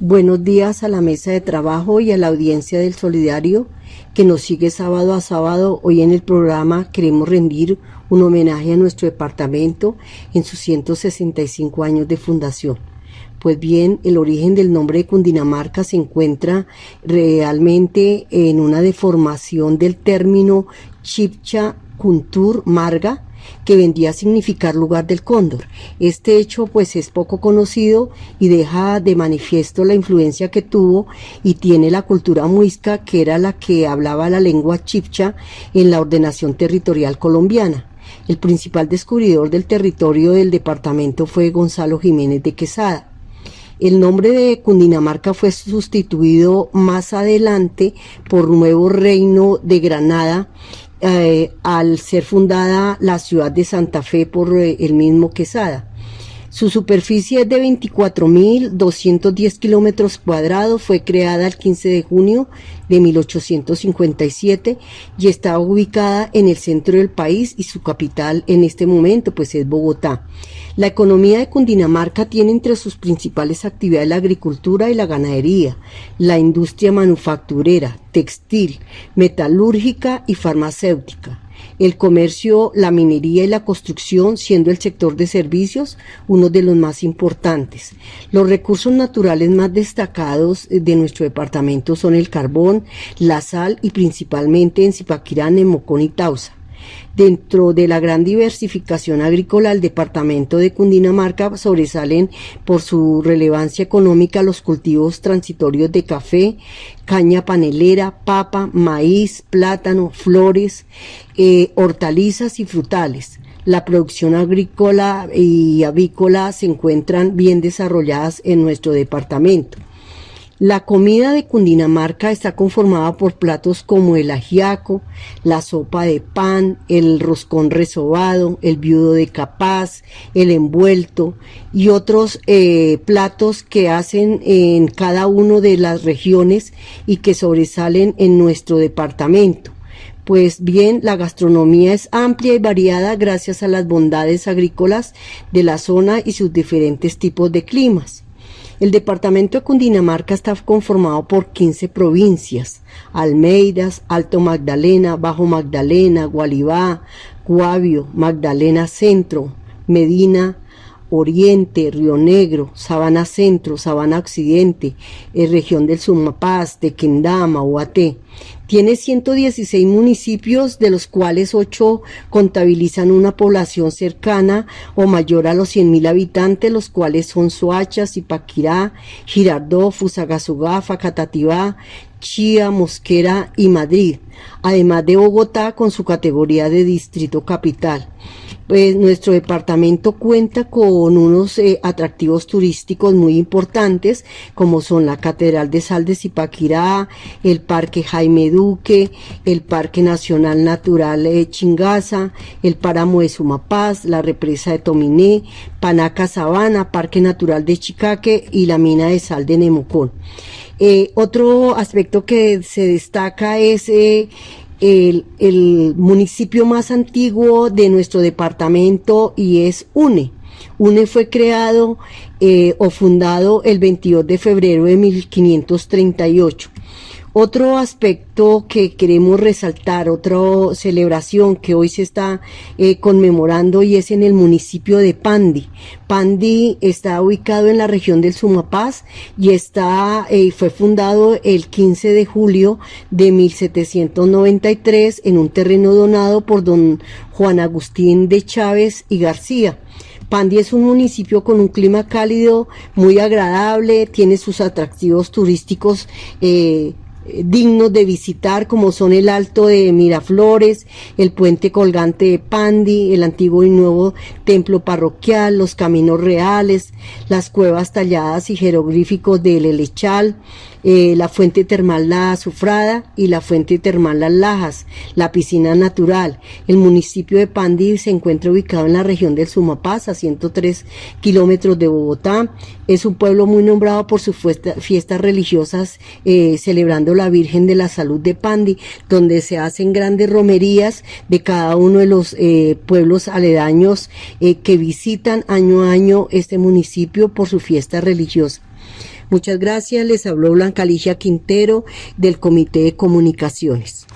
Buenos días a la mesa de trabajo y a la audiencia del Solidario que nos sigue sábado a sábado. Hoy en el programa queremos rendir un homenaje a nuestro departamento en sus 165 años de fundación. Pues bien, el origen del nombre de Cundinamarca se encuentra realmente en una deformación del término Chipcha Kuntur Marga, que vendría a significar lugar del cóndor. Este hecho pues es poco conocido y deja de manifiesto la influencia que tuvo y tiene la cultura muisca que era la que hablaba la lengua chipcha en la ordenación territorial colombiana. El principal descubridor del territorio del departamento fue Gonzalo Jiménez de Quesada. El nombre de Cundinamarca fue sustituido más adelante por Nuevo Reino de Granada eh, al ser fundada la ciudad de Santa Fe por eh, el mismo Quesada. Su superficie de 24.210 kilómetros cuadrados, fue creada el 15 de junio de 1857 y está ubicada en el centro del país y su capital en este momento pues es Bogotá. La economía de Cundinamarca tiene entre sus principales actividades la agricultura y la ganadería, la industria manufacturera, textil, metalúrgica y farmacéutica el comercio, la minería y la construcción siendo el sector de servicios uno de los más importantes. Los recursos naturales más destacados eh, de nuestro departamento son el carbón, la sal y principalmente en Zipaquirá, Nemocón y Tausa. Dentro de la gran diversificación agrícola, el departamento de Cundinamarca sobresalen por su relevancia económica los cultivos transitorios de café, caña panelera, papa, maíz, plátano, flores, eh, hortalizas y frutales. La producción agrícola y avícola se encuentran bien desarrolladas en nuestro departamento. La comida de Cundinamarca está conformada por platos como el ajiaco, la sopa de pan, el roscón resobado, el viudo de capaz, el envuelto y otros eh, platos que hacen en cada una de las regiones y que sobresalen en nuestro departamento. Pues bien, la gastronomía es amplia y variada gracias a las bondades agrícolas de la zona y sus diferentes tipos de climas. El departamento de Cundinamarca está conformado por 15 provincias, Almeidas, Alto Magdalena, Bajo Magdalena, Gualibá, Guavio, Magdalena Centro, Medina, Oriente, Río Negro, Sabana Centro, Sabana Occidente, eh, región del Sumapaz, de Quindama, Uaté. Tiene 116 municipios, de los cuales 8 contabilizan una población cercana o mayor a los 100.000 habitantes, los cuales son Soacha, Zipaquirá, Girardó, Fusagasugá, Facatativá, Chía, Mosquera y Madrid, además de Bogotá con su categoría de distrito capital. Pues nuestro departamento cuenta con unos eh, atractivos turísticos muy importantes, como son la Catedral de Sal de Zipaquirá, el Parque Jaime El Parque Nacional Natural de Chingaza, el Páramo de Sumapaz, la Represa de Tominé, Panaca Sabana, Parque Natural de Chicaque y la Mina de Sal de Nemocón. Eh, otro aspecto que se destaca es eh, el, municipio más antiguo de nuestro departamento y es UNE. UNE fue creado eh, o fundado el 22 de febrero de 1538. Otro aspecto que queremos resaltar, otra celebración que hoy se está eh, conmemorando y es en el municipio de Pandi. Pandi está ubicado en la región del Sumapaz y está, eh, fue fundado el 15 de julio de 1793 en un terreno donado por don Juan Agustín de Chávez y García. Pandi es un municipio con un clima cálido, muy agradable, tiene sus atractivos turísticos eh, dignos de visitar como son el Alto de Miraflores, el puente colgante de Pandi, el antiguo y nuevo templo parroquial, los caminos reales, las cuevas talladas y jeroglíficos del Elechal, eh, la fuente termal La Azufrada y la fuente termal Las Lajas, la piscina natural. El municipio de Pandi se encuentra ubicado en la región del Sumapaz, a 103 kilómetros de Bogotá. Es un pueblo muy nombrado por sus fiestas religiosas, eh, celebrando la Virgen de la Salud de Pandi, donde se hacen grandes romerías de cada uno de los eh, pueblos aledaños que visitan año a año este municipio por su fiesta religiosa. Muchas gracias. Les habló Blanca Ligia Quintero del Comité de Comunicaciones.